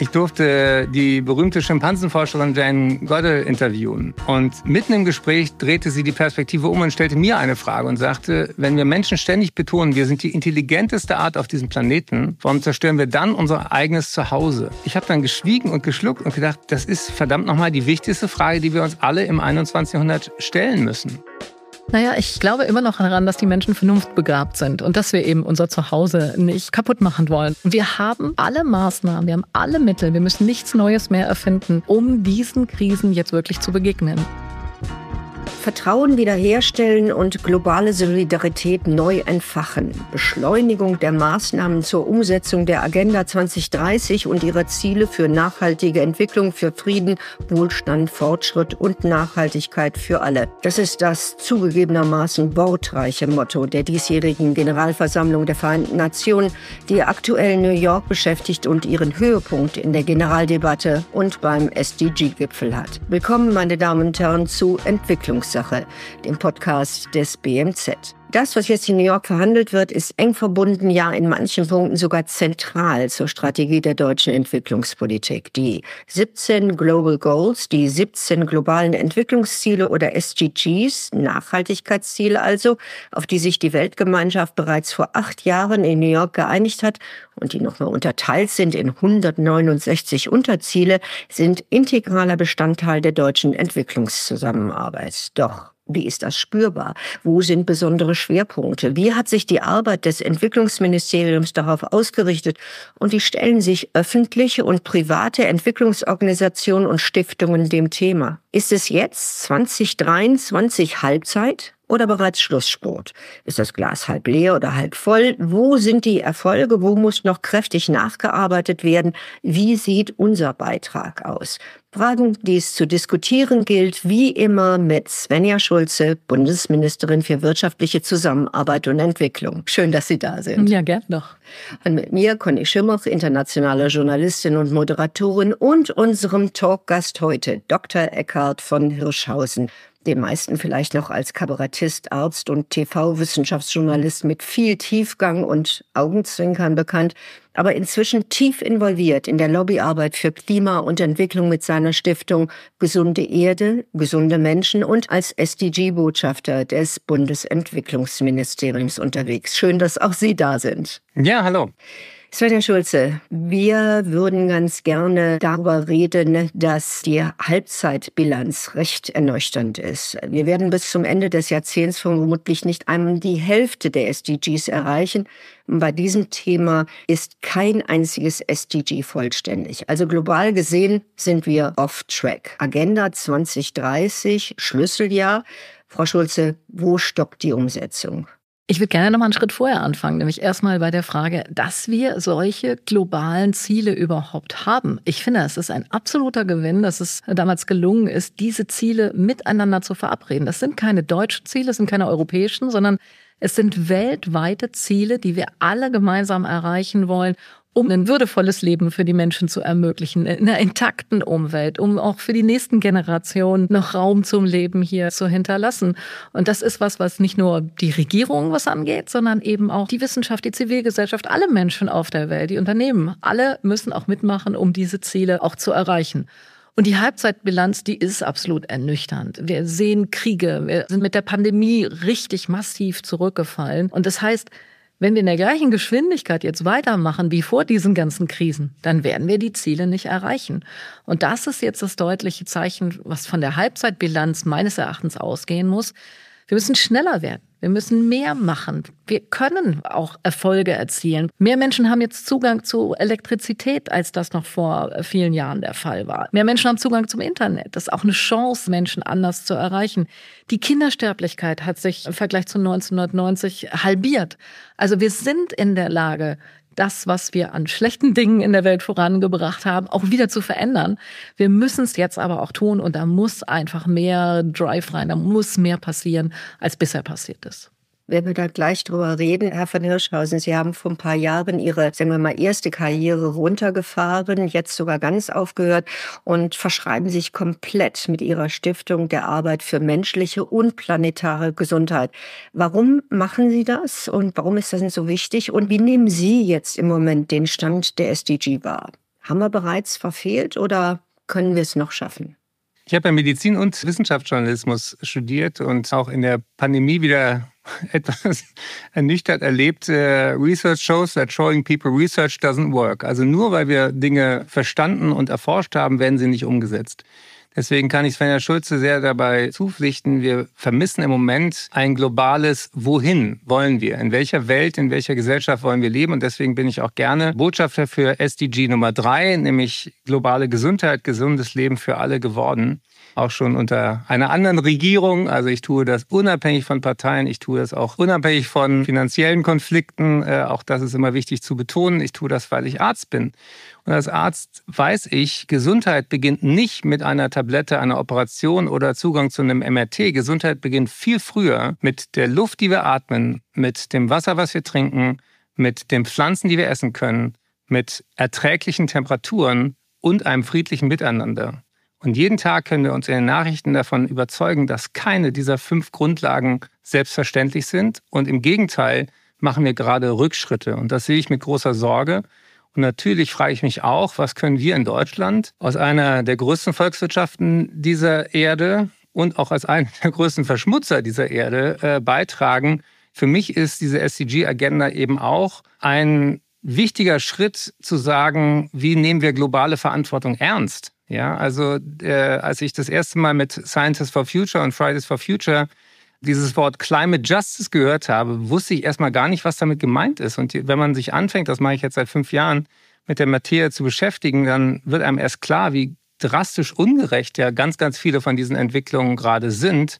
Ich durfte die berühmte Schimpansenforscherin Jane Goddard interviewen. Und mitten im Gespräch drehte sie die Perspektive um und stellte mir eine Frage und sagte, wenn wir Menschen ständig betonen, wir sind die intelligenteste Art auf diesem Planeten, warum zerstören wir dann unser eigenes Zuhause? Ich habe dann geschwiegen und geschluckt und gedacht, das ist verdammt nochmal die wichtigste Frage, die wir uns alle im 21. Jahrhundert stellen müssen. Naja, ich glaube immer noch daran, dass die Menschen vernunftbegabt sind und dass wir eben unser Zuhause nicht kaputt machen wollen. Wir haben alle Maßnahmen, wir haben alle Mittel, wir müssen nichts Neues mehr erfinden, um diesen Krisen jetzt wirklich zu begegnen. Vertrauen wiederherstellen und globale Solidarität neu entfachen. Beschleunigung der Maßnahmen zur Umsetzung der Agenda 2030 und ihrer Ziele für nachhaltige Entwicklung, für Frieden, Wohlstand, Fortschritt und Nachhaltigkeit für alle. Das ist das zugegebenermaßen wortreiche Motto der diesjährigen Generalversammlung der Vereinten Nationen, die aktuell New York beschäftigt und ihren Höhepunkt in der Generaldebatte und beim SDG-Gipfel hat. Willkommen, meine Damen und Herren, zu Entwicklungs Sache, dem Podcast des BMZ. Das, was jetzt in New York verhandelt wird, ist eng verbunden, ja in manchen Punkten sogar zentral zur Strategie der deutschen Entwicklungspolitik. Die 17 Global Goals, die 17 globalen Entwicklungsziele oder SDGs, Nachhaltigkeitsziele also, auf die sich die Weltgemeinschaft bereits vor acht Jahren in New York geeinigt hat und die nochmal unterteilt sind in 169 Unterziele, sind integraler Bestandteil der deutschen Entwicklungszusammenarbeit. Doch wie ist das spürbar? Wo sind besondere Schwerpunkte? Wie hat sich die Arbeit des Entwicklungsministeriums darauf ausgerichtet? Und wie stellen sich öffentliche und private Entwicklungsorganisationen und Stiftungen dem Thema? Ist es jetzt 2023 Halbzeit? Oder bereits Schlusssport? Ist das Glas halb leer oder halb voll? Wo sind die Erfolge? Wo muss noch kräftig nachgearbeitet werden? Wie sieht unser Beitrag aus? Fragen, die es zu diskutieren gilt, wie immer mit Svenja Schulze, Bundesministerin für wirtschaftliche Zusammenarbeit und Entwicklung. Schön, dass Sie da sind. Ja, gern noch. Und mit mir Conny Schimmoch, internationale Journalistin und Moderatorin und unserem Talkgast heute, Dr. Eckhard von Hirschhausen, den meisten vielleicht noch als Kabarettist, Arzt und TV-Wissenschaftsjournalist mit viel Tiefgang und Augenzwinkern bekannt, aber inzwischen tief involviert in der Lobbyarbeit für Klima und Entwicklung mit seiner Stiftung Gesunde Erde, gesunde Menschen und als SDG-Botschafter des Bundesentwicklungsministeriums unterwegs. Schön, dass auch Sie da sind. Ja, hallo. Svenja Schulze, wir würden ganz gerne darüber reden, dass die Halbzeitbilanz recht ernüchternd ist. Wir werden bis zum Ende des Jahrzehnts vermutlich nicht einmal die Hälfte der SDGs erreichen. Bei diesem Thema ist kein einziges SDG vollständig. Also global gesehen sind wir off-track. Agenda 2030, Schlüsseljahr. Frau Schulze, wo stoppt die Umsetzung? Ich würde gerne noch mal einen Schritt vorher anfangen, nämlich erstmal bei der Frage, dass wir solche globalen Ziele überhaupt haben. Ich finde, es ist ein absoluter Gewinn, dass es damals gelungen ist, diese Ziele miteinander zu verabreden. Das sind keine deutschen Ziele, es sind keine europäischen, sondern es sind weltweite Ziele, die wir alle gemeinsam erreichen wollen um ein würdevolles Leben für die Menschen zu ermöglichen, in einer intakten Umwelt, um auch für die nächsten Generationen noch Raum zum Leben hier zu hinterlassen. Und das ist was, was nicht nur die Regierung was angeht, sondern eben auch die Wissenschaft, die Zivilgesellschaft, alle Menschen auf der Welt, die Unternehmen, alle müssen auch mitmachen, um diese Ziele auch zu erreichen. Und die Halbzeitbilanz, die ist absolut ernüchternd. Wir sehen Kriege, wir sind mit der Pandemie richtig massiv zurückgefallen. Und das heißt, wenn wir in der gleichen Geschwindigkeit jetzt weitermachen wie vor diesen ganzen Krisen, dann werden wir die Ziele nicht erreichen. Und das ist jetzt das deutliche Zeichen, was von der Halbzeitbilanz meines Erachtens ausgehen muss. Wir müssen schneller werden. Wir müssen mehr machen. Wir können auch Erfolge erzielen. Mehr Menschen haben jetzt Zugang zu Elektrizität, als das noch vor vielen Jahren der Fall war. Mehr Menschen haben Zugang zum Internet. Das ist auch eine Chance, Menschen anders zu erreichen. Die Kindersterblichkeit hat sich im Vergleich zu 1990 halbiert. Also wir sind in der Lage, das, was wir an schlechten Dingen in der Welt vorangebracht haben, auch wieder zu verändern. Wir müssen es jetzt aber auch tun und da muss einfach mehr Drive rein, da muss mehr passieren, als bisher passiert ist werden wir da gleich drüber reden. Herr von Hirschhausen, Sie haben vor ein paar Jahren Ihre, sagen wir mal, erste Karriere runtergefahren, jetzt sogar ganz aufgehört und verschreiben sich komplett mit Ihrer Stiftung der Arbeit für menschliche und planetare Gesundheit. Warum machen Sie das und warum ist das so wichtig und wie nehmen Sie jetzt im Moment den Stand der SDG wahr? Haben wir bereits verfehlt oder können wir es noch schaffen? Ich habe ja Medizin und Wissenschaftsjournalismus studiert und auch in der Pandemie wieder etwas ernüchtert erlebt. Research shows that showing people research doesn't work. Also nur weil wir Dinge verstanden und erforscht haben, werden sie nicht umgesetzt. Deswegen kann ich Svenja Schulze sehr dabei zupflichten. Wir vermissen im Moment ein globales Wohin wollen wir? In welcher Welt, in welcher Gesellschaft wollen wir leben? Und deswegen bin ich auch gerne Botschafter für SDG Nummer drei, nämlich globale Gesundheit, gesundes Leben für alle geworden auch schon unter einer anderen Regierung. Also ich tue das unabhängig von Parteien, ich tue das auch unabhängig von finanziellen Konflikten. Äh, auch das ist immer wichtig zu betonen. Ich tue das, weil ich Arzt bin. Und als Arzt weiß ich, Gesundheit beginnt nicht mit einer Tablette, einer Operation oder Zugang zu einem MRT. Gesundheit beginnt viel früher mit der Luft, die wir atmen, mit dem Wasser, was wir trinken, mit den Pflanzen, die wir essen können, mit erträglichen Temperaturen und einem friedlichen Miteinander. Und jeden Tag können wir uns in den Nachrichten davon überzeugen, dass keine dieser fünf Grundlagen selbstverständlich sind. Und im Gegenteil machen wir gerade Rückschritte. Und das sehe ich mit großer Sorge. Und natürlich frage ich mich auch, was können wir in Deutschland aus einer der größten Volkswirtschaften dieser Erde und auch als einer der größten Verschmutzer dieser Erde äh, beitragen. Für mich ist diese SDG-Agenda eben auch ein wichtiger Schritt zu sagen, wie nehmen wir globale Verantwortung ernst? Ja, also äh, als ich das erste Mal mit Scientists for Future und Fridays for Future dieses Wort Climate Justice gehört habe, wusste ich erstmal gar nicht, was damit gemeint ist. Und wenn man sich anfängt, das mache ich jetzt seit fünf Jahren, mit der Materie zu beschäftigen, dann wird einem erst klar, wie drastisch ungerecht ja ganz, ganz viele von diesen Entwicklungen gerade sind.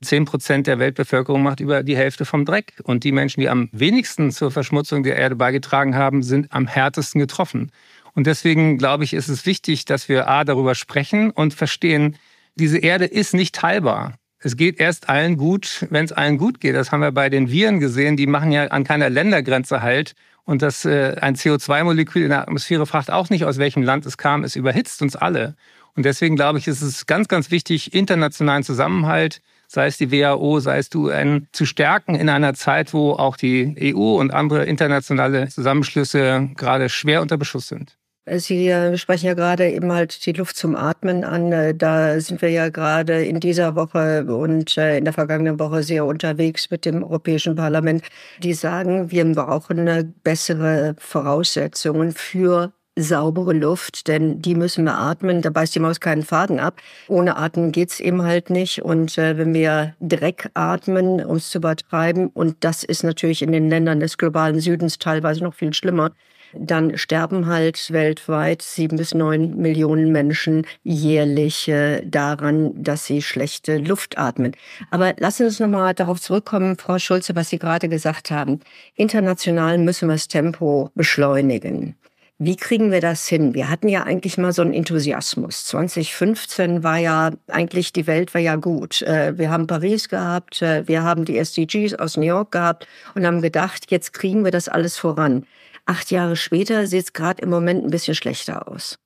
Zehn Prozent der Weltbevölkerung macht über die Hälfte vom Dreck. Und die Menschen, die am wenigsten zur Verschmutzung der Erde beigetragen haben, sind am härtesten getroffen. Und deswegen glaube ich, ist es wichtig, dass wir A darüber sprechen und verstehen, diese Erde ist nicht teilbar. Es geht erst allen gut, wenn es allen gut geht. Das haben wir bei den Viren gesehen. Die machen ja an keiner Ländergrenze halt. Und das äh, ein CO2-Molekül in der Atmosphäre fragt auch nicht, aus welchem Land es kam. Es überhitzt uns alle. Und deswegen glaube ich, ist es ganz, ganz wichtig, internationalen Zusammenhalt, sei es die WHO, sei es die UN, zu stärken in einer Zeit, wo auch die EU und andere internationale Zusammenschlüsse gerade schwer unter Beschuss sind. Sie äh, sprechen ja gerade eben halt die Luft zum Atmen an. Äh, da sind wir ja gerade in dieser Woche und äh, in der vergangenen Woche sehr unterwegs mit dem Europäischen Parlament. Die sagen, wir brauchen bessere Voraussetzungen für saubere Luft, denn die müssen wir atmen. Da beißt die Maus keinen Faden ab. Ohne Atmen geht's eben halt nicht. Und äh, wenn wir Dreck atmen, um es zu übertreiben, und das ist natürlich in den Ländern des globalen Südens teilweise noch viel schlimmer, dann sterben halt weltweit sieben bis neun Millionen Menschen jährlich äh, daran, dass sie schlechte Luft atmen. Aber lassen Sie uns nochmal darauf zurückkommen, Frau Schulze, was Sie gerade gesagt haben. International müssen wir das Tempo beschleunigen. Wie kriegen wir das hin? Wir hatten ja eigentlich mal so einen Enthusiasmus. 2015 war ja eigentlich, die Welt war ja gut. Äh, wir haben Paris gehabt, äh, wir haben die SDGs aus New York gehabt und haben gedacht, jetzt kriegen wir das alles voran. Acht Jahre später sieht es gerade im Moment ein bisschen schlechter aus.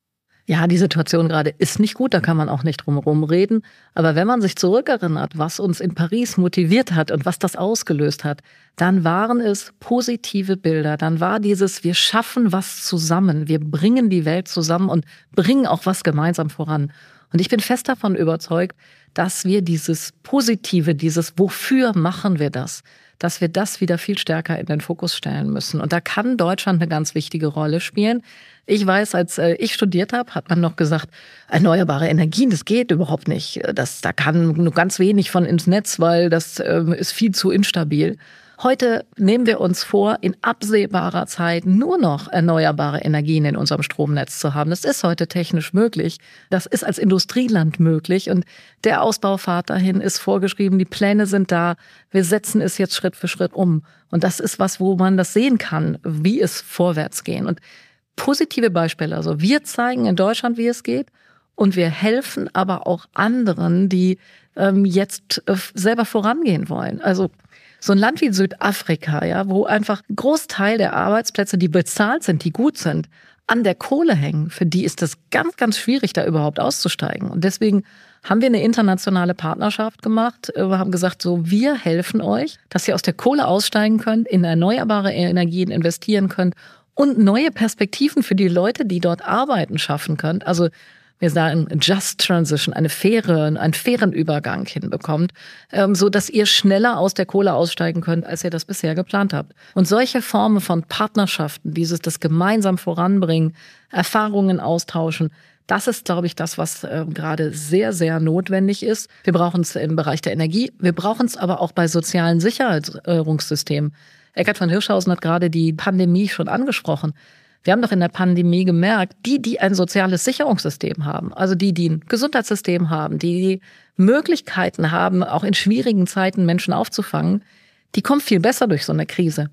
Ja, die Situation gerade ist nicht gut, da kann man auch nicht drum herum reden. Aber wenn man sich zurückerinnert, was uns in Paris motiviert hat und was das ausgelöst hat, dann waren es positive Bilder. Dann war dieses, wir schaffen was zusammen, wir bringen die Welt zusammen und bringen auch was gemeinsam voran. Und ich bin fest davon überzeugt, dass wir dieses Positive, dieses Wofür machen wir das, dass wir das wieder viel stärker in den Fokus stellen müssen. Und da kann Deutschland eine ganz wichtige Rolle spielen. Ich weiß, als äh, ich studiert habe, hat man noch gesagt, erneuerbare Energien, das geht überhaupt nicht. Das, da kann nur ganz wenig von ins Netz, weil das äh, ist viel zu instabil. Heute nehmen wir uns vor, in absehbarer Zeit nur noch erneuerbare Energien in unserem Stromnetz zu haben. Das ist heute technisch möglich. Das ist als Industrieland möglich. Und der Ausbaufahrt dahin ist vorgeschrieben. Die Pläne sind da. Wir setzen es jetzt Schritt für Schritt um. Und das ist was, wo man das sehen kann, wie es vorwärts gehen. Und positive Beispiele. Also wir zeigen in Deutschland, wie es geht. Und wir helfen aber auch anderen, die ähm, jetzt äh, selber vorangehen wollen. Also so ein Land wie Südafrika, ja, wo einfach ein Großteil der Arbeitsplätze, die bezahlt sind, die gut sind, an der Kohle hängen, für die ist es ganz, ganz schwierig, da überhaupt auszusteigen. Und deswegen haben wir eine internationale Partnerschaft gemacht. Wir haben gesagt, so, wir helfen euch, dass ihr aus der Kohle aussteigen könnt, in erneuerbare Energien investieren könnt und neue Perspektiven für die Leute, die dort arbeiten, schaffen könnt. Also wir sagen Just Transition, eine faire, einen fairen Übergang hinbekommt, ähm, so dass ihr schneller aus der Kohle aussteigen könnt, als ihr das bisher geplant habt. Und solche Formen von Partnerschaften, dieses das gemeinsam voranbringen, Erfahrungen austauschen, das ist, glaube ich, das, was äh, gerade sehr, sehr notwendig ist. Wir brauchen es im Bereich der Energie, wir brauchen es aber auch bei sozialen Sicherheitssystemen. Eckart von Hirschhausen hat gerade die Pandemie schon angesprochen. Wir haben doch in der Pandemie gemerkt, die, die ein soziales Sicherungssystem haben, also die, die ein Gesundheitssystem haben, die die Möglichkeiten haben, auch in schwierigen Zeiten Menschen aufzufangen, die kommen viel besser durch so eine Krise.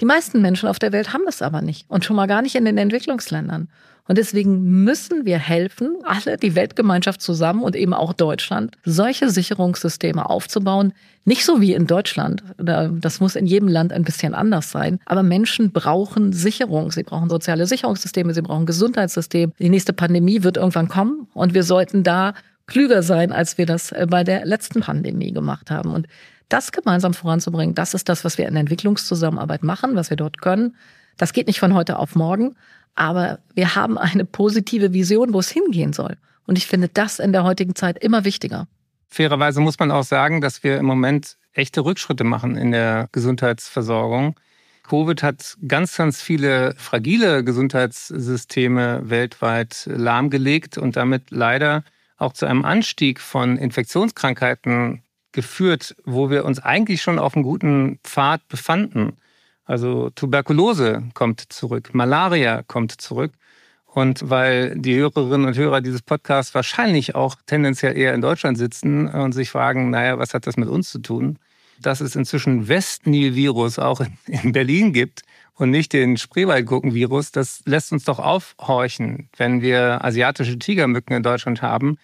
Die meisten Menschen auf der Welt haben das aber nicht und schon mal gar nicht in den Entwicklungsländern. Und deswegen müssen wir helfen, alle, die Weltgemeinschaft zusammen und eben auch Deutschland, solche Sicherungssysteme aufzubauen. Nicht so wie in Deutschland. Das muss in jedem Land ein bisschen anders sein. Aber Menschen brauchen Sicherung. Sie brauchen soziale Sicherungssysteme. Sie brauchen Gesundheitssysteme. Die nächste Pandemie wird irgendwann kommen und wir sollten da klüger sein, als wir das äh, bei der letzten Pandemie gemacht haben. Und das gemeinsam voranzubringen, das ist das, was wir in der Entwicklungszusammenarbeit machen, was wir dort können. Das geht nicht von heute auf morgen, aber wir haben eine positive Vision, wo es hingehen soll. Und ich finde das in der heutigen Zeit immer wichtiger. Fairerweise muss man auch sagen, dass wir im Moment echte Rückschritte machen in der Gesundheitsversorgung. Covid hat ganz, ganz viele fragile Gesundheitssysteme weltweit lahmgelegt und damit leider auch zu einem Anstieg von Infektionskrankheiten geführt, wo wir uns eigentlich schon auf einem guten Pfad befanden. Also Tuberkulose kommt zurück, Malaria kommt zurück. Und weil die Hörerinnen und Hörer dieses Podcasts wahrscheinlich auch tendenziell eher in Deutschland sitzen und sich fragen, naja, was hat das mit uns zu tun? Dass es inzwischen Westnil-Virus auch in Berlin gibt und nicht den Spreewaldgurkenvirus, das lässt uns doch aufhorchen, wenn wir asiatische Tigermücken in Deutschland haben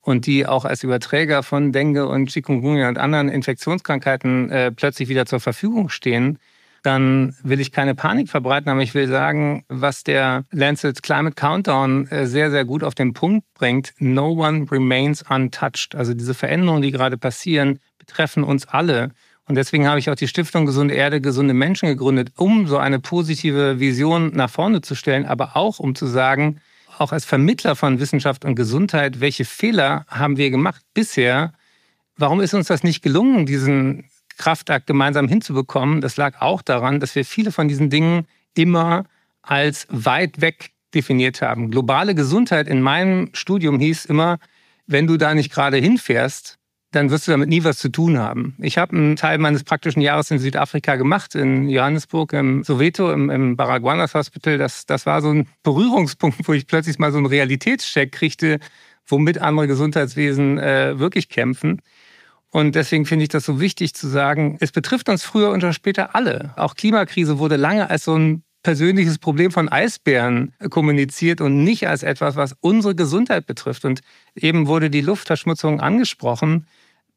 und die auch als Überträger von Dengue und Chikungunya und anderen Infektionskrankheiten äh, plötzlich wieder zur Verfügung stehen dann will ich keine Panik verbreiten, aber ich will sagen, was der Lancet Climate Countdown äh, sehr, sehr gut auf den Punkt bringt, no one remains untouched. Also diese Veränderungen, die gerade passieren, betreffen uns alle. Und deswegen habe ich auch die Stiftung Gesunde Erde, gesunde Menschen gegründet, um so eine positive Vision nach vorne zu stellen, aber auch um zu sagen, auch als Vermittler von Wissenschaft und Gesundheit, welche Fehler haben wir gemacht bisher? Warum ist uns das nicht gelungen, diesen Kraftakt gemeinsam hinzubekommen, das lag auch daran, dass wir viele von diesen Dingen immer als weit weg definiert haben. Globale Gesundheit in meinem Studium hieß immer, wenn du da nicht gerade hinfährst, dann wirst du damit nie was zu tun haben. Ich habe einen Teil meines praktischen Jahres in Südafrika gemacht, in Johannesburg, im Soweto, im, im Baraguanas Hospital. Das, das war so ein Berührungspunkt, wo ich plötzlich mal so einen Realitätscheck kriegte, womit andere Gesundheitswesen äh, wirklich kämpfen. Und deswegen finde ich das so wichtig zu sagen, es betrifft uns früher und später alle. Auch Klimakrise wurde lange als so ein persönliches Problem von Eisbären kommuniziert und nicht als etwas, was unsere Gesundheit betrifft. Und eben wurde die Luftverschmutzung angesprochen.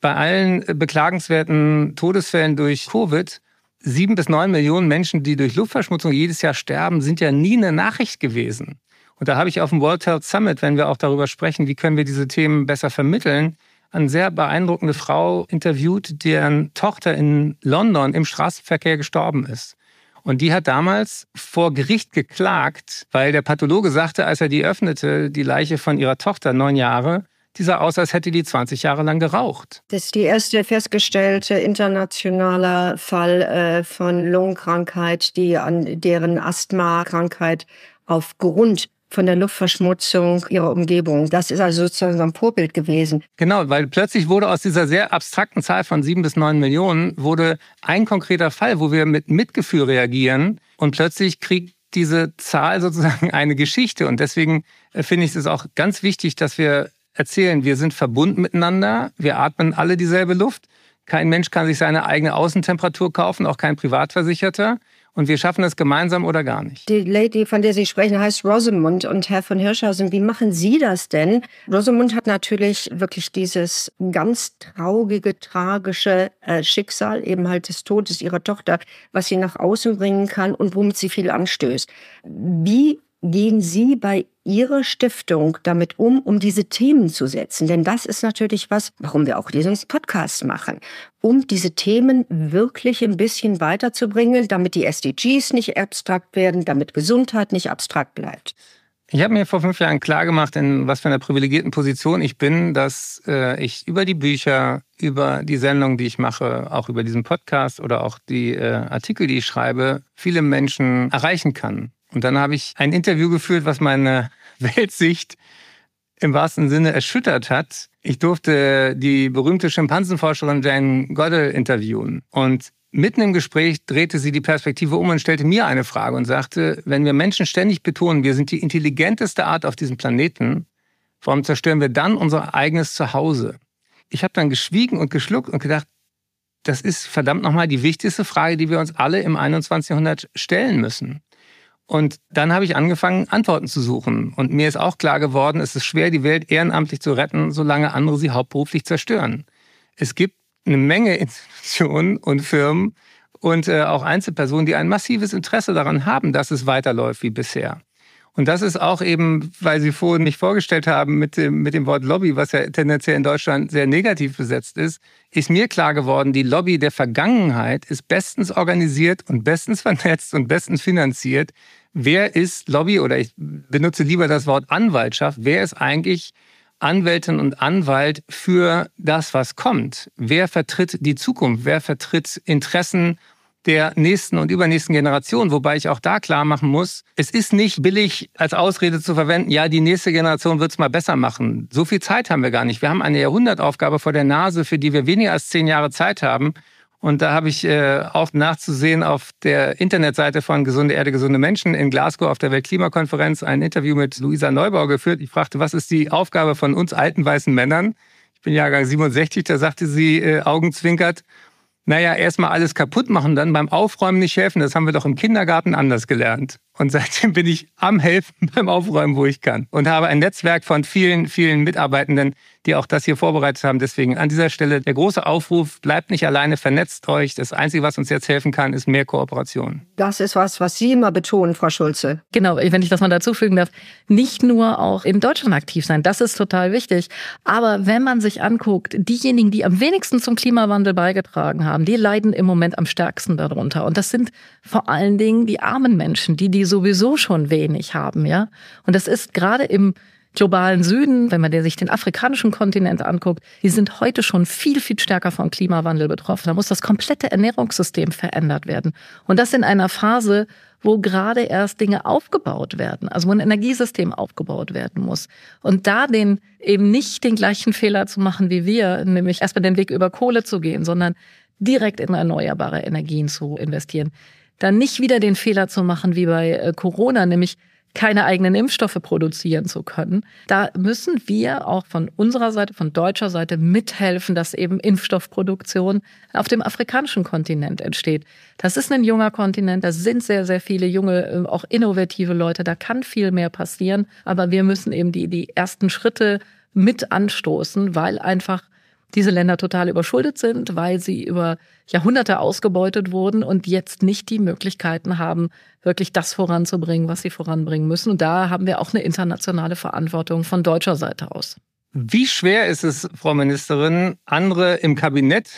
Bei allen beklagenswerten Todesfällen durch Covid, sieben bis neun Millionen Menschen, die durch Luftverschmutzung jedes Jahr sterben, sind ja nie eine Nachricht gewesen. Und da habe ich auf dem World Health Summit, wenn wir auch darüber sprechen, wie können wir diese Themen besser vermitteln, eine sehr beeindruckende Frau interviewt, deren Tochter in London im Straßenverkehr gestorben ist. Und die hat damals vor Gericht geklagt, weil der Pathologe sagte, als er die öffnete, die Leiche von ihrer Tochter, neun Jahre, die sah aus, als hätte die 20 Jahre lang geraucht. Das ist die erste festgestellte internationale Fall äh, von Lungenkrankheit, die an deren Asthmakrankheit aufgrund von der Luftverschmutzung ihrer Umgebung. Das ist also sozusagen so ein Vorbild gewesen. Genau, weil plötzlich wurde aus dieser sehr abstrakten Zahl von sieben bis neun Millionen wurde ein konkreter Fall, wo wir mit Mitgefühl reagieren und plötzlich kriegt diese Zahl sozusagen eine Geschichte. Und deswegen äh, finde ich es auch ganz wichtig, dass wir erzählen, wir sind verbunden miteinander, wir atmen alle dieselbe Luft. Kein Mensch kann sich seine eigene Außentemperatur kaufen, auch kein Privatversicherter. Und wir schaffen es gemeinsam oder gar nicht. Die Lady, von der Sie sprechen, heißt Rosamund. Und Herr von Hirschhausen, wie machen Sie das denn? Rosamund hat natürlich wirklich dieses ganz traurige, tragische äh, Schicksal, eben halt des Todes ihrer Tochter, was sie nach außen bringen kann und womit sie viel anstößt. Wie gehen Sie bei Ihrer Stiftung damit um, um diese Themen zu setzen? Denn das ist natürlich was, warum wir auch diesen Podcast machen, um diese Themen wirklich ein bisschen weiterzubringen, damit die SDGs nicht abstrakt werden, damit Gesundheit nicht abstrakt bleibt. Ich habe mir vor fünf Jahren klargemacht, in was für einer privilegierten Position ich bin, dass äh, ich über die Bücher, über die Sendung, die ich mache, auch über diesen Podcast oder auch die äh, Artikel, die ich schreibe, viele Menschen erreichen kann. Und dann habe ich ein Interview geführt, was meine Weltsicht im wahrsten Sinne erschüttert hat. Ich durfte die berühmte Schimpansenforscherin Jane Goddard interviewen. Und Mitten im Gespräch drehte sie die Perspektive um und stellte mir eine Frage und sagte, wenn wir Menschen ständig betonen, wir sind die intelligenteste Art auf diesem Planeten, warum zerstören wir dann unser eigenes Zuhause? Ich habe dann geschwiegen und geschluckt und gedacht, das ist verdammt nochmal die wichtigste Frage, die wir uns alle im 21. Jahrhundert stellen müssen. Und dann habe ich angefangen, Antworten zu suchen. Und mir ist auch klar geworden, es ist schwer, die Welt ehrenamtlich zu retten, solange andere sie hauptberuflich zerstören. Es gibt eine Menge Institutionen und Firmen und äh, auch Einzelpersonen, die ein massives Interesse daran haben, dass es weiterläuft wie bisher. Und das ist auch eben, weil Sie vorhin mich vorgestellt haben mit dem, mit dem Wort Lobby, was ja tendenziell in Deutschland sehr negativ besetzt ist, ist mir klar geworden, die Lobby der Vergangenheit ist bestens organisiert und bestens vernetzt und bestens finanziert. Wer ist Lobby oder ich benutze lieber das Wort Anwaltschaft? Wer ist eigentlich Anwältin und Anwalt für das, was kommt. Wer vertritt die Zukunft? Wer vertritt Interessen der nächsten und übernächsten Generation? Wobei ich auch da klar machen muss, es ist nicht billig als Ausrede zu verwenden, ja, die nächste Generation wird es mal besser machen. So viel Zeit haben wir gar nicht. Wir haben eine Jahrhundertaufgabe vor der Nase, für die wir weniger als zehn Jahre Zeit haben. Und da habe ich äh, auch nachzusehen auf der Internetseite von Gesunde Erde, gesunde Menschen in Glasgow auf der Weltklimakonferenz ein Interview mit Luisa Neubauer geführt. Ich fragte, was ist die Aufgabe von uns alten weißen Männern? Ich bin Jahrgang 67, da sagte sie äh, augenzwinkert, naja, erstmal alles kaputt machen, dann beim Aufräumen nicht helfen. Das haben wir doch im Kindergarten anders gelernt. Und seitdem bin ich am Helfen beim Aufräumen, wo ich kann. Und habe ein Netzwerk von vielen, vielen Mitarbeitenden, die auch das hier vorbereitet haben. Deswegen an dieser Stelle der große Aufruf, bleibt nicht alleine, vernetzt euch. Das Einzige, was uns jetzt helfen kann, ist mehr Kooperation. Das ist was, was Sie immer betonen, Frau Schulze. Genau, wenn ich das mal dazu fügen darf. Nicht nur auch in Deutschland aktiv sein, das ist total wichtig. Aber wenn man sich anguckt, diejenigen, die am wenigsten zum Klimawandel beigetragen haben, die leiden im Moment am stärksten darunter. Und das sind vor allen Dingen die armen Menschen, die, die sowieso schon wenig haben, ja. Und das ist gerade im globalen Süden, wenn man sich den afrikanischen Kontinent anguckt, die sind heute schon viel, viel stärker vom Klimawandel betroffen. Da muss das komplette Ernährungssystem verändert werden. Und das in einer Phase, wo gerade erst Dinge aufgebaut werden, also wo ein Energiesystem aufgebaut werden muss. Und da den eben nicht den gleichen Fehler zu machen wie wir, nämlich erstmal den Weg über Kohle zu gehen, sondern direkt in erneuerbare Energien zu investieren. Dann nicht wieder den Fehler zu machen wie bei äh, Corona, nämlich keine eigenen Impfstoffe produzieren zu können. Da müssen wir auch von unserer Seite, von deutscher Seite mithelfen, dass eben Impfstoffproduktion auf dem afrikanischen Kontinent entsteht. Das ist ein junger Kontinent, da sind sehr, sehr viele junge, äh, auch innovative Leute, da kann viel mehr passieren, aber wir müssen eben die, die ersten Schritte mit anstoßen, weil einfach diese Länder total überschuldet sind, weil sie über Jahrhunderte ausgebeutet wurden und jetzt nicht die Möglichkeiten haben, wirklich das voranzubringen, was sie voranbringen müssen. Und da haben wir auch eine internationale Verantwortung von deutscher Seite aus. Wie schwer ist es, Frau Ministerin, andere im Kabinett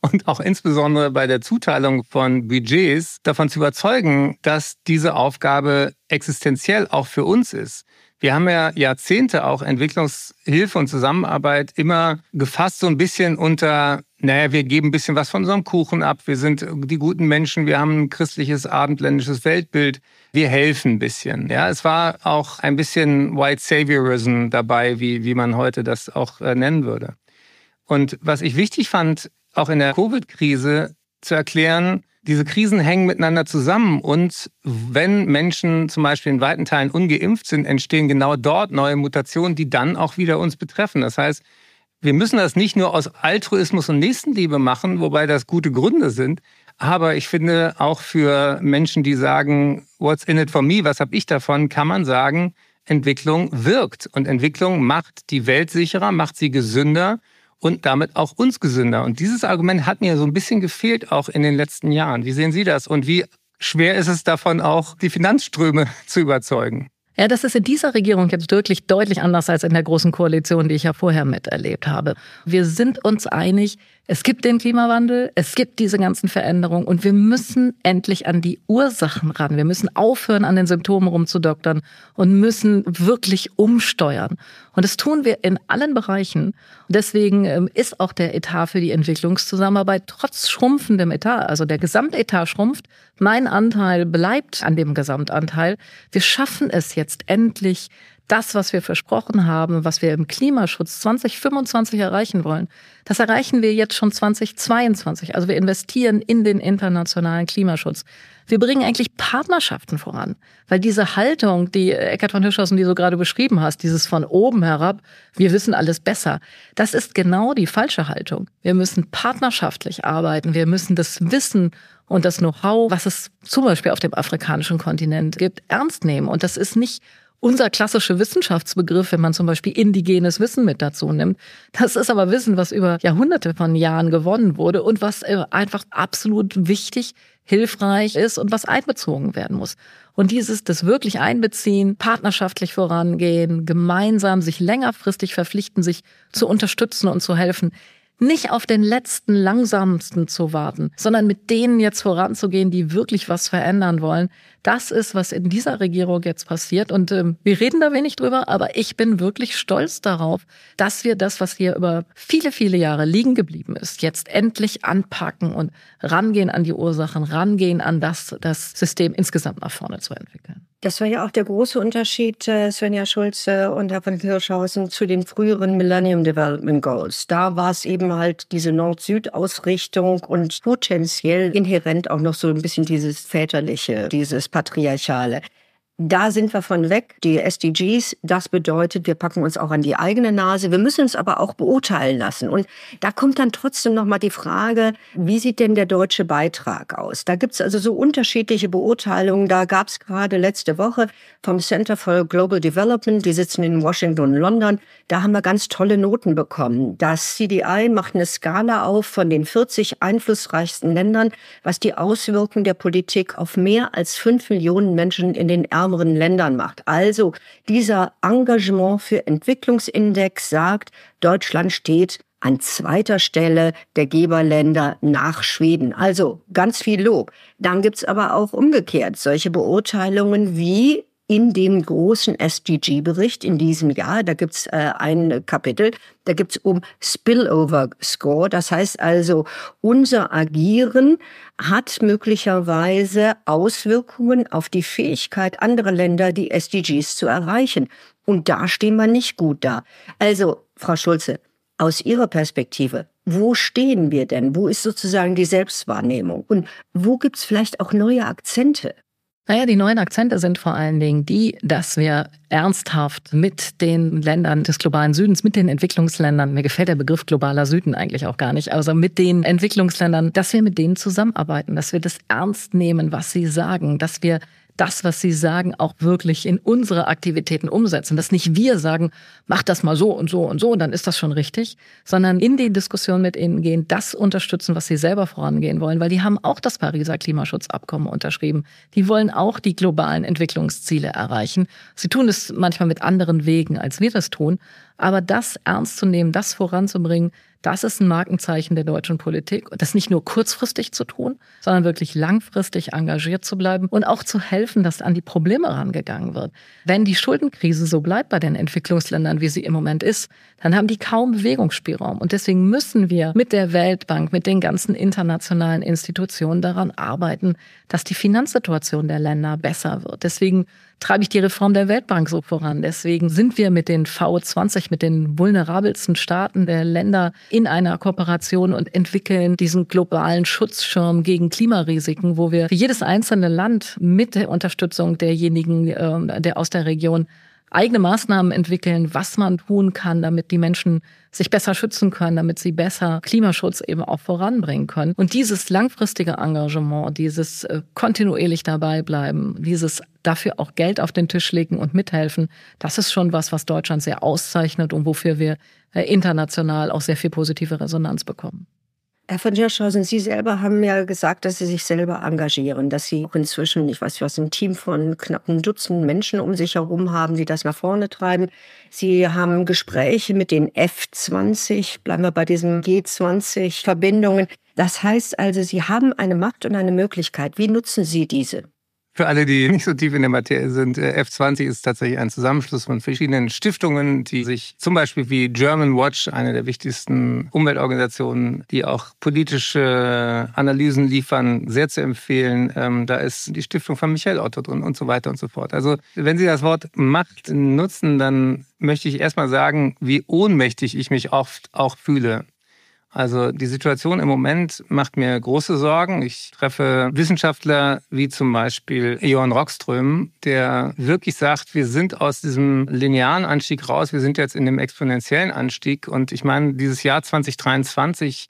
und auch insbesondere bei der Zuteilung von Budgets davon zu überzeugen, dass diese Aufgabe existenziell auch für uns ist? Wir haben ja Jahrzehnte auch Entwicklungshilfe und Zusammenarbeit immer gefasst so ein bisschen unter, naja, wir geben ein bisschen was von unserem Kuchen ab, wir sind die guten Menschen, wir haben ein christliches, abendländisches Weltbild, wir helfen ein bisschen. Ja, es war auch ein bisschen White Saviorism dabei, wie, wie man heute das auch äh, nennen würde. Und was ich wichtig fand, auch in der Covid-Krise zu erklären, diese Krisen hängen miteinander zusammen und wenn Menschen zum Beispiel in weiten Teilen ungeimpft sind, entstehen genau dort neue Mutationen, die dann auch wieder uns betreffen. Das heißt, wir müssen das nicht nur aus Altruismus und Nächstenliebe machen, wobei das gute Gründe sind, aber ich finde auch für Menschen, die sagen, what's in it for me, was habe ich davon, kann man sagen, Entwicklung wirkt. Und Entwicklung macht die Welt sicherer, macht sie gesünder und damit auch uns gesünder. Und dieses Argument hat mir so ein bisschen gefehlt auch in den letzten Jahren. Wie sehen Sie das? Und wie schwer ist es davon auch, die Finanzströme zu überzeugen? Ja, das ist in dieser Regierung jetzt wirklich deutlich anders als in der großen Koalition, die ich ja vorher miterlebt habe. Wir sind uns einig, es gibt den Klimawandel, es gibt diese ganzen Veränderungen und wir müssen endlich an die Ursachen ran. Wir müssen aufhören, an den Symptomen rumzudoktern und müssen wirklich umsteuern. Und das tun wir in allen Bereichen. Deswegen ähm, ist auch der Etat für die Entwicklungszusammenarbeit trotz schrumpfendem Etat, also der Gesamtetat schrumpft, mein Anteil bleibt an dem Gesamtanteil. Wir schaffen es jetzt endlich, das, was wir versprochen haben, was wir im Klimaschutz 2025 erreichen wollen, das erreichen wir jetzt schon 2022. Also wir investieren in den internationalen Klimaschutz. Wir bringen eigentlich Partnerschaften voran, weil diese Haltung, die Eckart von Hirschhausen, die du gerade beschrieben hast, dieses von oben herab, wir wissen alles besser, das ist genau die falsche Haltung. Wir müssen partnerschaftlich arbeiten, wir müssen das Wissen und das Know-how, was es zum Beispiel auf dem afrikanischen Kontinent gibt, ernst nehmen. Und das ist nicht unser klassischer Wissenschaftsbegriff, wenn man zum Beispiel indigenes Wissen mit dazu nimmt. Das ist aber Wissen, was über Jahrhunderte von Jahren gewonnen wurde und was äh, einfach absolut wichtig, hilfreich ist und was einbezogen werden muss. Und dieses, das wirklich einbeziehen, partnerschaftlich vorangehen, gemeinsam sich längerfristig verpflichten, sich zu unterstützen und zu helfen, nicht auf den letzten langsamsten zu warten, sondern mit denen jetzt voranzugehen, die wirklich was verändern wollen. Das ist, was in dieser Regierung jetzt passiert. Und ähm, wir reden da wenig drüber, aber ich bin wirklich stolz darauf, dass wir das, was hier über viele, viele Jahre liegen geblieben ist, jetzt endlich anpacken und rangehen an die Ursachen, rangehen an das, das System insgesamt nach vorne zu entwickeln. Das war ja auch der große Unterschied, äh, Svenja Schulze und Herr von Kirschhausen, zu den früheren Millennium Development Goals. Da war es eben halt diese Nord-Süd-Ausrichtung und potenziell inhärent auch noch so ein bisschen dieses väterliche, dieses patriarchale. Da sind wir von weg. Die SDGs, das bedeutet, wir packen uns auch an die eigene Nase. Wir müssen uns aber auch beurteilen lassen. Und da kommt dann trotzdem noch mal die Frage, wie sieht denn der deutsche Beitrag aus? Da gibt's also so unterschiedliche Beurteilungen. Da gab's gerade letzte Woche vom Center for Global Development, die sitzen in Washington und London, da haben wir ganz tolle Noten bekommen. Das CDI macht eine Skala auf von den 40 einflussreichsten Ländern, was die Auswirkungen der Politik auf mehr als fünf Millionen Menschen in den ärmeren Ländern macht. Also dieser Engagement für Entwicklungsindex sagt, Deutschland steht an zweiter Stelle der Geberländer nach Schweden. Also ganz viel Lob. Dann gibt's aber auch umgekehrt solche Beurteilungen wie in dem großen SDG-Bericht in diesem Jahr, da gibt's äh, ein Kapitel, da gibt's um Spillover Score. Das heißt also, unser Agieren hat möglicherweise Auswirkungen auf die Fähigkeit anderer Länder, die SDGs zu erreichen. Und da stehen wir nicht gut da. Also, Frau Schulze, aus Ihrer Perspektive, wo stehen wir denn? Wo ist sozusagen die Selbstwahrnehmung? Und wo gibt's vielleicht auch neue Akzente? Naja, die neuen Akzente sind vor allen Dingen die, dass wir ernsthaft mit den Ländern des globalen Südens, mit den Entwicklungsländern, mir gefällt der Begriff globaler Süden eigentlich auch gar nicht, also mit den Entwicklungsländern, dass wir mit denen zusammenarbeiten, dass wir das ernst nehmen, was sie sagen, dass wir das, was Sie sagen, auch wirklich in unsere Aktivitäten umsetzen. Dass nicht wir sagen, mach das mal so und so und so, dann ist das schon richtig, sondern in die Diskussion mit Ihnen gehen, das unterstützen, was Sie selber vorangehen wollen, weil die haben auch das Pariser Klimaschutzabkommen unterschrieben. Die wollen auch die globalen Entwicklungsziele erreichen. Sie tun es manchmal mit anderen Wegen, als wir das tun. Aber das ernst zu nehmen, das voranzubringen, das ist ein Markenzeichen der deutschen Politik. Und das nicht nur kurzfristig zu tun, sondern wirklich langfristig engagiert zu bleiben und auch zu helfen, dass an die Probleme rangegangen wird. Wenn die Schuldenkrise so bleibt bei den Entwicklungsländern, wie sie im Moment ist, dann haben die kaum Bewegungsspielraum. Und deswegen müssen wir mit der Weltbank, mit den ganzen internationalen Institutionen daran arbeiten, dass die Finanzsituation der Länder besser wird. Deswegen treibe ich die Reform der Weltbank so voran. Deswegen sind wir mit den V20, mit den vulnerabelsten Staaten der Länder in einer Kooperation und entwickeln diesen globalen Schutzschirm gegen Klimarisiken, wo wir für jedes einzelne Land mit der Unterstützung derjenigen, äh, der aus der Region eigene Maßnahmen entwickeln, was man tun kann, damit die Menschen sich besser schützen können, damit sie besser Klimaschutz eben auch voranbringen können. Und dieses langfristige Engagement, dieses äh, kontinuierlich dabei bleiben, dieses dafür auch Geld auf den Tisch legen und mithelfen, das ist schon was, was Deutschland sehr auszeichnet und wofür wir äh, international auch sehr viel positive Resonanz bekommen. Herr von Hirschhausen, Sie selber haben ja gesagt, dass Sie sich selber engagieren, dass Sie auch inzwischen, ich weiß was, ein Team von knapp ein Dutzend Menschen um sich herum haben, die das nach vorne treiben. Sie haben Gespräche mit den F20, bleiben wir bei diesen G20-Verbindungen. Das heißt also, Sie haben eine Macht und eine Möglichkeit. Wie nutzen Sie diese? Für alle, die nicht so tief in der Materie sind, äh, F20 ist tatsächlich ein Zusammenschluss von verschiedenen Stiftungen, die sich zum Beispiel wie German Watch, eine der wichtigsten Umweltorganisationen, die auch politische Analysen liefern, sehr zu empfehlen. Ähm, da ist die Stiftung von Michael Otto drin und so weiter und so fort. Also wenn Sie das Wort Macht nutzen, dann möchte ich erstmal sagen, wie ohnmächtig ich mich oft auch fühle. Also die Situation im Moment macht mir große Sorgen. Ich treffe Wissenschaftler wie zum Beispiel Johann Rockström, der wirklich sagt, wir sind aus diesem linearen Anstieg raus, wir sind jetzt in dem exponentiellen Anstieg. Und ich meine, dieses Jahr 2023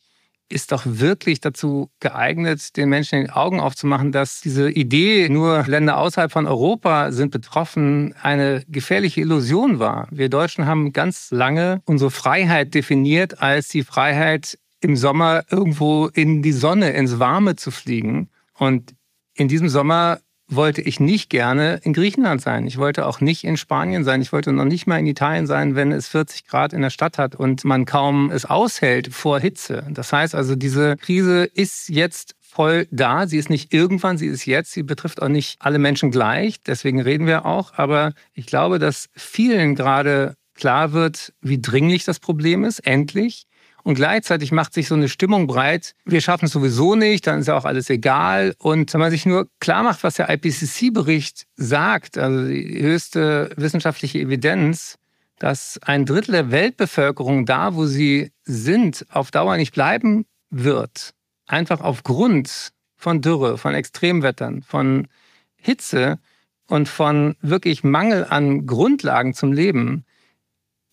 ist doch wirklich dazu geeignet, den Menschen in die Augen aufzumachen, dass diese Idee, nur Länder außerhalb von Europa sind betroffen, eine gefährliche Illusion war. Wir Deutschen haben ganz lange unsere Freiheit definiert als die Freiheit, im Sommer irgendwo in die Sonne, ins Warme zu fliegen. Und in diesem Sommer wollte ich nicht gerne in Griechenland sein. Ich wollte auch nicht in Spanien sein. Ich wollte noch nicht mal in Italien sein, wenn es 40 Grad in der Stadt hat und man kaum es aushält vor Hitze. Das heißt also, diese Krise ist jetzt voll da. Sie ist nicht irgendwann, sie ist jetzt. Sie betrifft auch nicht alle Menschen gleich. Deswegen reden wir auch. Aber ich glaube, dass vielen gerade klar wird, wie dringlich das Problem ist, endlich. Und gleichzeitig macht sich so eine Stimmung breit, wir schaffen es sowieso nicht, dann ist ja auch alles egal. Und wenn man sich nur klar macht, was der IPCC-Bericht sagt, also die höchste wissenschaftliche Evidenz, dass ein Drittel der Weltbevölkerung da, wo sie sind, auf Dauer nicht bleiben wird. Einfach aufgrund von Dürre, von Extremwettern, von Hitze und von wirklich Mangel an Grundlagen zum Leben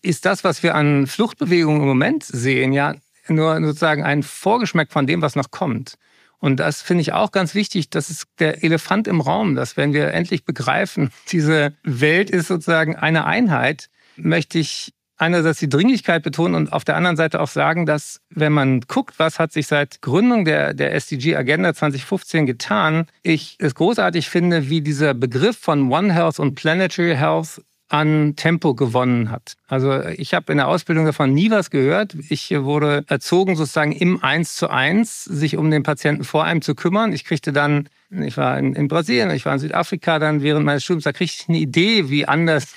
ist das, was wir an Fluchtbewegungen im Moment sehen, ja nur sozusagen ein Vorgeschmack von dem, was noch kommt. Und das finde ich auch ganz wichtig. Das ist der Elefant im Raum, dass wenn wir endlich begreifen, diese Welt ist sozusagen eine Einheit, möchte ich einerseits die Dringlichkeit betonen und auf der anderen Seite auch sagen, dass wenn man guckt, was hat sich seit Gründung der, der SDG Agenda 2015 getan, ich es großartig finde, wie dieser Begriff von One Health und Planetary Health an Tempo gewonnen hat. Also ich habe in der Ausbildung davon nie was gehört. Ich wurde erzogen, sozusagen im Eins zu eins, sich um den Patienten vor einem zu kümmern. Ich kriegte dann, ich war in, in Brasilien, ich war in Südafrika dann während meines Studiums, da kriegte ich eine Idee, wie anders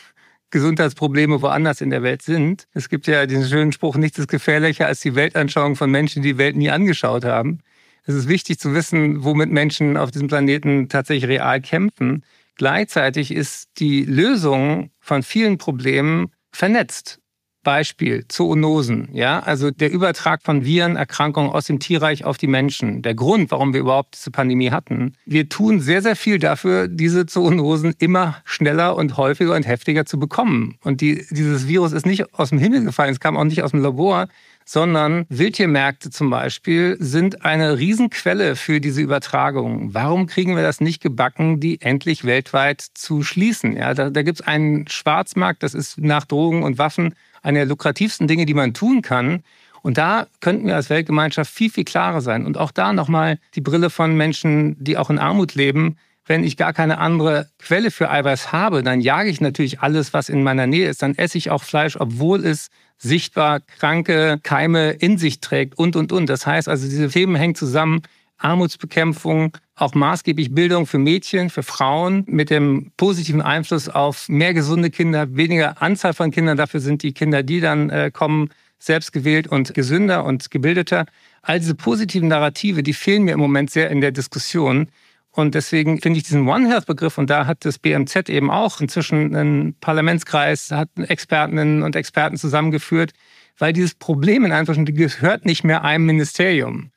Gesundheitsprobleme woanders in der Welt sind. Es gibt ja diesen schönen Spruch, nichts ist gefährlicher als die Weltanschauung von Menschen, die die Welt nie angeschaut haben. Es ist wichtig zu wissen, womit Menschen auf diesem Planeten tatsächlich real kämpfen. Gleichzeitig ist die Lösung von vielen Problemen vernetzt. Beispiel Zoonosen, ja, also der Übertrag von Virenerkrankungen aus dem Tierreich auf die Menschen. Der Grund, warum wir überhaupt diese Pandemie hatten. Wir tun sehr, sehr viel dafür, diese Zoonosen immer schneller und häufiger und heftiger zu bekommen. Und die, dieses Virus ist nicht aus dem Himmel gefallen, es kam auch nicht aus dem Labor, sondern Wildtiermärkte zum Beispiel sind eine Riesenquelle für diese Übertragung. Warum kriegen wir das nicht gebacken, die endlich weltweit zu schließen? Ja, da, da gibt es einen Schwarzmarkt, das ist nach Drogen und Waffen eine der lukrativsten Dinge, die man tun kann. Und da könnten wir als Weltgemeinschaft viel, viel klarer sein. Und auch da nochmal die Brille von Menschen, die auch in Armut leben. Wenn ich gar keine andere Quelle für Eiweiß habe, dann jage ich natürlich alles, was in meiner Nähe ist. Dann esse ich auch Fleisch, obwohl es sichtbar kranke Keime in sich trägt und, und, und. Das heißt also, diese Themen hängen zusammen. Armutsbekämpfung, auch maßgeblich Bildung für Mädchen, für Frauen mit dem positiven Einfluss auf mehr gesunde Kinder, weniger Anzahl von Kindern. Dafür sind die Kinder, die dann äh, kommen, selbst gewählt und gesünder und gebildeter. All diese positiven Narrative, die fehlen mir im Moment sehr in der Diskussion. Und deswegen finde ich diesen One Health Begriff, und da hat das BMZ eben auch inzwischen einen Parlamentskreis, hat Expertinnen und Experten zusammengeführt, weil dieses Problem in Anführungsstrichen gehört nicht mehr einem Ministerium.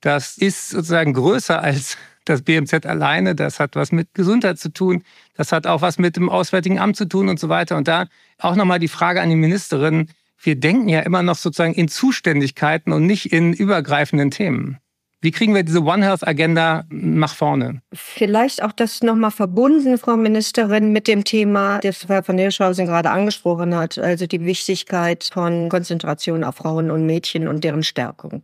Das ist sozusagen größer als das BMZ alleine. Das hat was mit Gesundheit zu tun. Das hat auch was mit dem Auswärtigen Amt zu tun und so weiter. Und da auch nochmal die Frage an die Ministerin. Wir denken ja immer noch sozusagen in Zuständigkeiten und nicht in übergreifenden Themen. Wie kriegen wir diese One Health Agenda nach vorne? Vielleicht auch das nochmal verbunden, Frau Ministerin, mit dem Thema, das Herr von Hirschhausen gerade angesprochen hat, also die Wichtigkeit von Konzentration auf Frauen und Mädchen und deren Stärkung.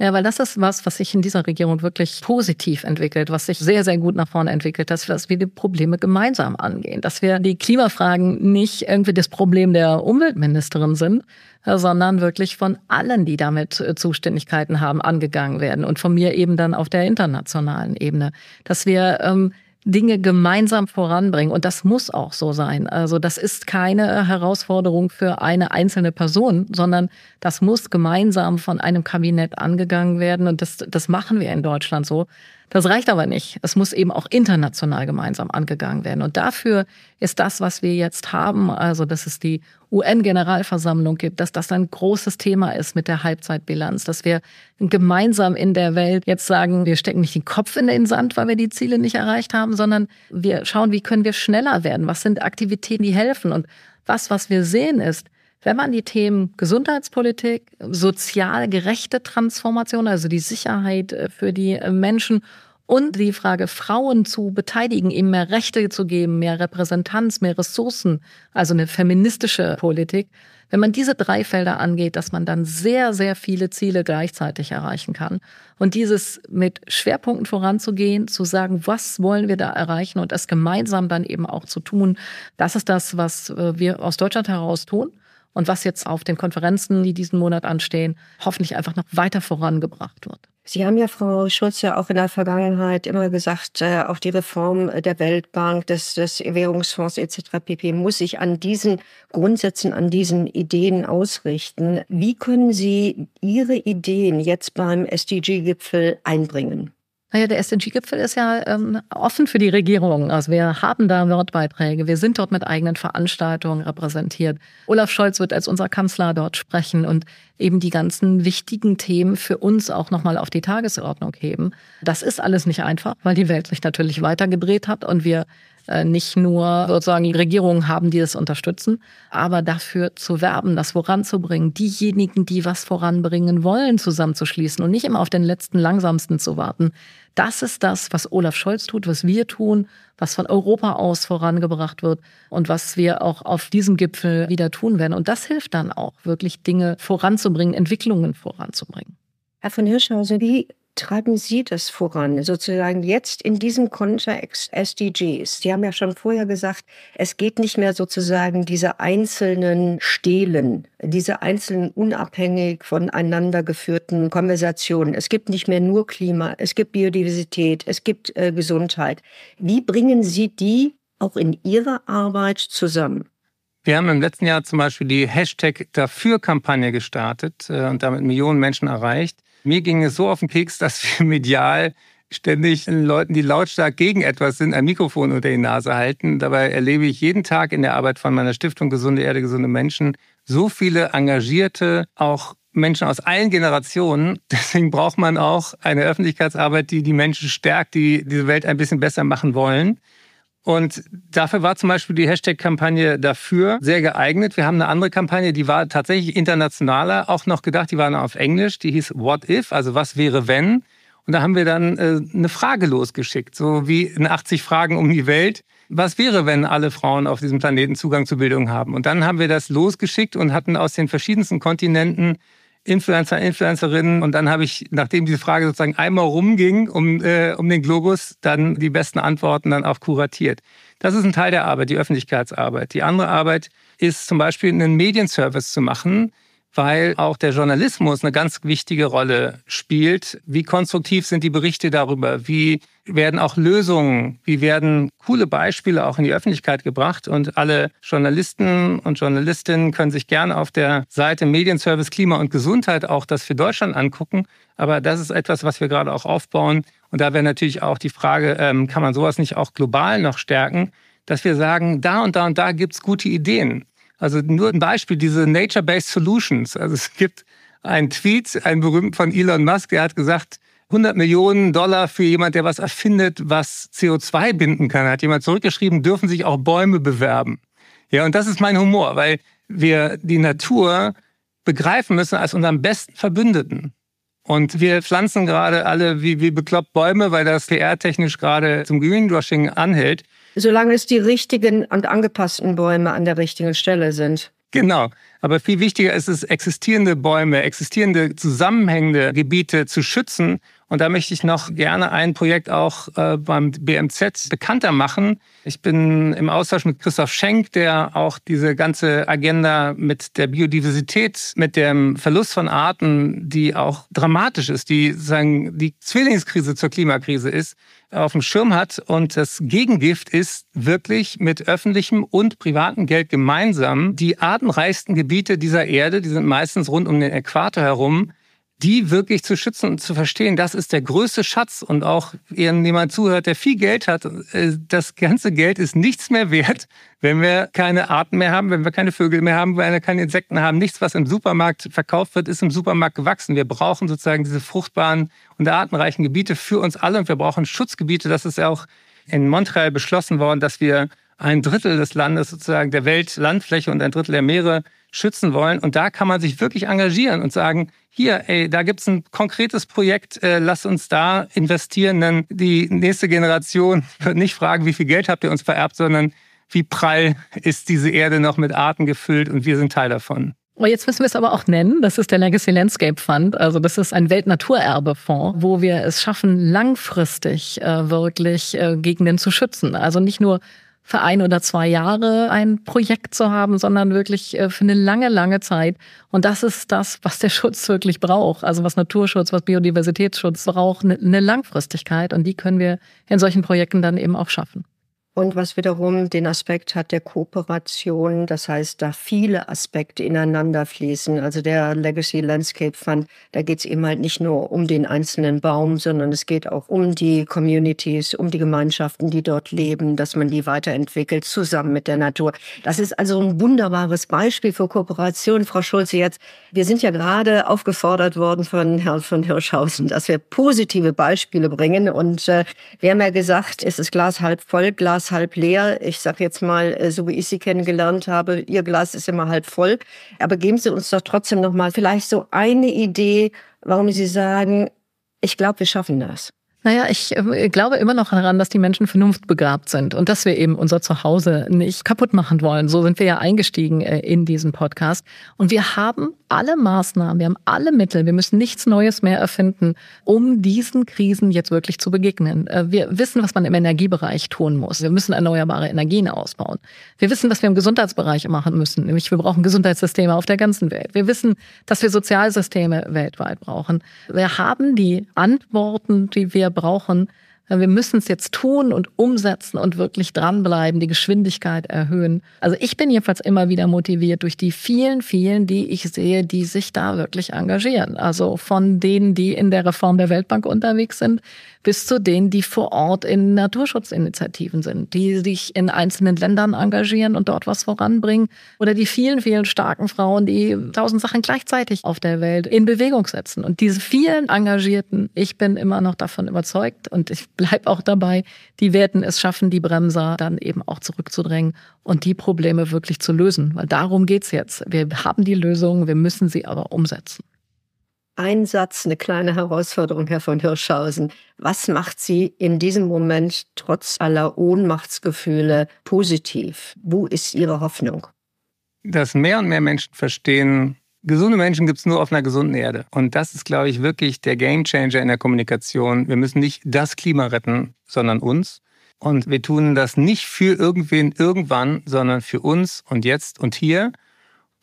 Ja, weil das ist was, was sich in dieser Regierung wirklich positiv entwickelt, was sich sehr, sehr gut nach vorne entwickelt, dass wir, dass wir die Probleme gemeinsam angehen, dass wir die Klimafragen nicht irgendwie das Problem der Umweltministerin sind, sondern wirklich von allen, die damit äh, Zuständigkeiten haben, angegangen werden und von mir eben dann auf der internationalen Ebene, dass wir ähm, Dinge gemeinsam voranbringen. Und das muss auch so sein. Also das ist keine Herausforderung für eine einzelne Person, sondern das muss gemeinsam von einem Kabinett angegangen werden. Und das, das machen wir in Deutschland so. Das reicht aber nicht. Es muss eben auch international gemeinsam angegangen werden. Und dafür ist das, was wir jetzt haben, also dass es die UN-Generalversammlung gibt, dass das ein großes Thema ist mit der Halbzeitbilanz, dass wir gemeinsam in der Welt jetzt sagen, wir stecken nicht den Kopf in den Sand, weil wir die Ziele nicht erreicht haben, sondern wir schauen, wie können wir schneller werden? Was sind Aktivitäten, die helfen? Und was, was wir sehen ist, wenn man die Themen Gesundheitspolitik, sozial gerechte Transformation, also die Sicherheit äh, für die äh, Menschen und die Frage, Frauen zu beteiligen, ihm mehr Rechte zu geben, mehr Repräsentanz, mehr Ressourcen, also eine feministische Politik, wenn man diese drei Felder angeht, dass man dann sehr, sehr viele Ziele gleichzeitig erreichen kann. Und dieses mit Schwerpunkten voranzugehen, zu sagen, was wollen wir da erreichen und das gemeinsam dann eben auch zu tun, das ist das, was äh, wir aus Deutschland heraus tun und was jetzt auf den Konferenzen, die diesen Monat anstehen, hoffentlich einfach noch weiter vorangebracht wird. Sie haben ja, Frau Schulze, auch in der Vergangenheit immer gesagt, äh, auch die Reform der Weltbank, des, des Währungsfonds etc. pp. muss sich an diesen Grundsätzen, an diesen Ideen ausrichten. Wie können Sie Ihre Ideen jetzt beim SDG-Gipfel einbringen? Naja, der SDG-Gipfel ist ja ähm, offen für die Regierung. Also wir haben da Wortbeiträge. Wir sind dort mit eigenen Veranstaltungen repräsentiert. Olaf Scholz wird als unser Kanzler dort sprechen und eben die ganzen wichtigen Themen für uns auch nochmal auf die Tagesordnung heben. Das ist alles nicht einfach, weil die Welt sich natürlich weitergedreht hat und wir äh, nicht nur sozusagen Regierungen haben, die das unterstützen, aber dafür zu werben, das voranzubringen, diejenigen, die was voranbringen wollen, zusammenzuschließen und nicht immer auf den letzten langsamsten zu warten. Das ist das, was Olaf Scholz tut, was wir tun, was von Europa aus vorangebracht wird und was wir auch auf diesem Gipfel wieder tun werden. Und das hilft dann auch, wirklich Dinge voranzubringen, Entwicklungen voranzubringen. Herr von Hirschhausen, wie treiben Sie das voran, sozusagen jetzt in diesem Kontext SDGs? Sie haben ja schon vorher gesagt, es geht nicht mehr sozusagen diese einzelnen Stelen, diese einzelnen unabhängig voneinander geführten Konversationen. Es gibt nicht mehr nur Klima, es gibt Biodiversität, es gibt äh, Gesundheit. Wie bringen Sie die auch in Ihrer Arbeit zusammen? Wir haben im letzten Jahr zum Beispiel die Hashtag Dafür-Kampagne gestartet äh, und damit Millionen Menschen erreicht. Mir ging es so auf den Keks, dass wir medial ständig Leuten, die lautstark gegen etwas sind, ein Mikrofon unter die Nase halten. Dabei erlebe ich jeden Tag in der Arbeit von meiner Stiftung Gesunde Erde, gesunde Menschen so viele engagierte, auch Menschen aus allen Generationen. Deswegen braucht man auch eine Öffentlichkeitsarbeit, die die Menschen stärkt, die diese Welt ein bisschen besser machen wollen. Und dafür war zum Beispiel die Hashtag-Kampagne dafür sehr geeignet. Wir haben eine andere Kampagne, die war tatsächlich internationaler, auch noch gedacht, die war noch auf Englisch, die hieß What If, also was wäre wenn. Und da haben wir dann äh, eine Frage losgeschickt, so wie in 80 Fragen um die Welt. Was wäre, wenn alle Frauen auf diesem Planeten Zugang zu Bildung haben? Und dann haben wir das losgeschickt und hatten aus den verschiedensten Kontinenten Influencer, Influencerinnen. Und dann habe ich, nachdem diese Frage sozusagen einmal rumging um, äh, um den Globus, dann die besten Antworten dann auch kuratiert. Das ist ein Teil der Arbeit, die Öffentlichkeitsarbeit. Die andere Arbeit ist zum Beispiel einen Medienservice zu machen, weil auch der Journalismus eine ganz wichtige Rolle spielt. Wie konstruktiv sind die Berichte darüber? Wie werden auch Lösungen, wie werden coole Beispiele auch in die Öffentlichkeit gebracht? Und alle Journalisten und Journalistinnen können sich gerne auf der Seite Medienservice Klima und Gesundheit auch das für Deutschland angucken. Aber das ist etwas, was wir gerade auch aufbauen. Und da wäre natürlich auch die Frage, ähm, kann man sowas nicht auch global noch stärken? Dass wir sagen, da und da und da gibt's gute Ideen. Also nur ein Beispiel, diese Nature-Based Solutions. Also es gibt einen Tweet, einen berühmten von Elon Musk, der hat gesagt, 100 Millionen Dollar für jemand, der was erfindet, was CO2 binden kann. Hat jemand zurückgeschrieben, dürfen sich auch Bäume bewerben. Ja, und das ist mein Humor, weil wir die Natur begreifen müssen als unseren besten Verbündeten. Und wir pflanzen gerade alle wie, wie bekloppt Bäume, weil das PR-technisch gerade zum Greenwashing anhält solange es die richtigen und angepassten Bäume an der richtigen Stelle sind. Genau. Aber viel wichtiger ist es, existierende Bäume, existierende zusammenhängende Gebiete zu schützen. Und da möchte ich noch gerne ein Projekt auch äh, beim BMZ bekannter machen. Ich bin im Austausch mit Christoph Schenk, der auch diese ganze Agenda mit der Biodiversität, mit dem Verlust von Arten, die auch dramatisch ist, die sagen die Zwillingskrise zur Klimakrise ist, auf dem Schirm hat. Und das Gegengift ist wirklich mit öffentlichem und privatem Geld gemeinsam die artenreichsten Gebiete dieser Erde, die sind meistens rund um den Äquator herum, die wirklich zu schützen und zu verstehen, das ist der größte Schatz. Und auch jemand zuhört, der viel Geld hat, äh, das ganze Geld ist nichts mehr wert, wenn wir keine Arten mehr haben, wenn wir keine Vögel mehr haben, wenn wir keine Insekten haben. Nichts, was im Supermarkt verkauft wird, ist im Supermarkt gewachsen. Wir brauchen sozusagen diese fruchtbaren und artenreichen Gebiete für uns alle und wir brauchen Schutzgebiete. Das ist ja auch in Montreal beschlossen worden, dass wir ein Drittel des Landes sozusagen der Weltlandfläche und ein Drittel der Meere schützen wollen. Und da kann man sich wirklich engagieren und sagen, hier, ey, da gibt's ein konkretes Projekt, äh, lass uns da investieren, denn die nächste Generation wird nicht fragen, wie viel Geld habt ihr uns vererbt, sondern wie prall ist diese Erde noch mit Arten gefüllt und wir sind Teil davon. Oh, jetzt müssen wir es aber auch nennen. Das ist der Legacy Landscape Fund. Also das ist ein Weltnaturerbefonds, wo wir es schaffen, langfristig äh, wirklich äh, Gegenden zu schützen. Also nicht nur für ein oder zwei Jahre ein Projekt zu haben, sondern wirklich äh, für eine lange, lange Zeit. Und das ist das, was der Schutz wirklich braucht. Also was Naturschutz, was Biodiversitätsschutz braucht, eine Langfristigkeit. Und die können wir in solchen Projekten dann eben auch schaffen und was wiederum den Aspekt hat der Kooperation, das heißt, da viele Aspekte ineinander fließen. Also der Legacy Landscape Fund, da geht es eben halt nicht nur um den einzelnen Baum, sondern es geht auch um die Communities, um die Gemeinschaften, die dort leben, dass man die weiterentwickelt, zusammen mit der Natur. Das ist also ein wunderbares Beispiel für Kooperation. Frau Schulze, jetzt, wir sind ja gerade aufgefordert worden von Herrn von Hirschhausen, dass wir positive Beispiele bringen. Und äh, wir haben ja gesagt, es ist Glas halb voll, Glas halb leer. Ich sage jetzt mal, äh, so wie ich Sie kennengelernt habe, Ihr Glas ist immer halb voll. Aber geben Sie uns doch trotzdem noch mal vielleicht so eine Idee, warum Sie sagen, ich glaube, wir schaffen das. Naja, ich äh, glaube immer noch daran, dass die Menschen vernunftbegabt sind und dass wir eben unser Zuhause nicht kaputt machen wollen. So sind wir ja eingestiegen äh, in diesen Podcast. Und wir haben alle Maßnahmen, wir haben alle Mittel, wir müssen nichts Neues mehr erfinden, um diesen Krisen jetzt wirklich zu begegnen. Äh, wir wissen, was man im Energiebereich tun muss. Wir müssen erneuerbare Energien ausbauen. Wir wissen, was wir im Gesundheitsbereich machen müssen, nämlich wir brauchen Gesundheitssysteme auf der ganzen Welt. Wir wissen, dass wir Sozialsysteme weltweit brauchen. Wir haben die Antworten, die wir brauchen, wir müssen es jetzt tun und umsetzen und wirklich dranbleiben, die Geschwindigkeit erhöhen. Also ich bin jedenfalls immer wieder motiviert durch die vielen, vielen, die ich sehe, die sich da wirklich engagieren. Also von denen, die in der Reform der Weltbank unterwegs sind, bis zu denen, die vor Ort in Naturschutzinitiativen sind, die sich in einzelnen Ländern engagieren und dort was voranbringen. Oder die vielen, vielen starken Frauen, die tausend Sachen gleichzeitig auf der Welt in Bewegung setzen. Und diese vielen Engagierten, ich bin immer noch davon überzeugt und ich bleib auch dabei, die werden es schaffen, die Bremser dann eben auch zurückzudrängen und die Probleme wirklich zu lösen. Weil darum geht's jetzt. Wir haben die Lösung, wir müssen sie aber umsetzen. Ein Satz, eine kleine Herausforderung, Herr von Hirschhausen. Was macht Sie in diesem Moment trotz aller Ohnmachtsgefühle positiv? Wo ist Ihre Hoffnung? Dass mehr und mehr Menschen verstehen, gesunde Menschen gibt es nur auf einer gesunden Erde. Und das ist, glaube ich, wirklich der Gamechanger in der Kommunikation. Wir müssen nicht das Klima retten, sondern uns. Und wir tun das nicht für irgendwen irgendwann, sondern für uns und jetzt und hier.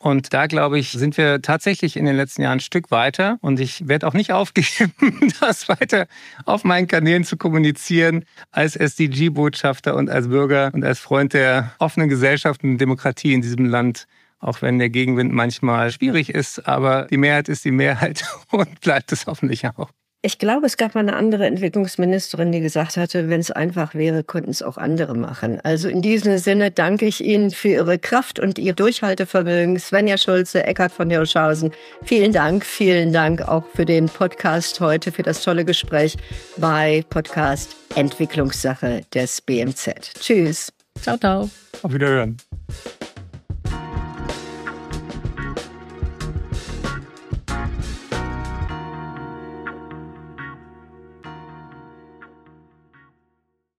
Und da, glaube ich, sind wir tatsächlich in den letzten Jahren ein Stück weiter. Und ich werde auch nicht aufgeben, das weiter auf meinen Kanälen zu kommunizieren als SDG-Botschafter und als Bürger und als Freund der offenen Gesellschaft und Demokratie in diesem Land. Auch wenn der Gegenwind manchmal schwierig ist, aber die Mehrheit ist die Mehrheit und bleibt es hoffentlich auch. Ich glaube, es gab mal eine andere Entwicklungsministerin, die gesagt hatte, wenn es einfach wäre, könnten es auch andere machen. Also in diesem Sinne danke ich Ihnen für Ihre Kraft und Ihr Durchhaltevermögen. Svenja Schulze, Eckhard von Hirschhausen, vielen Dank. Vielen Dank auch für den Podcast heute, für das tolle Gespräch bei Podcast Entwicklungssache des BMZ. Tschüss. Ciao, ciao. Auf Wiederhören.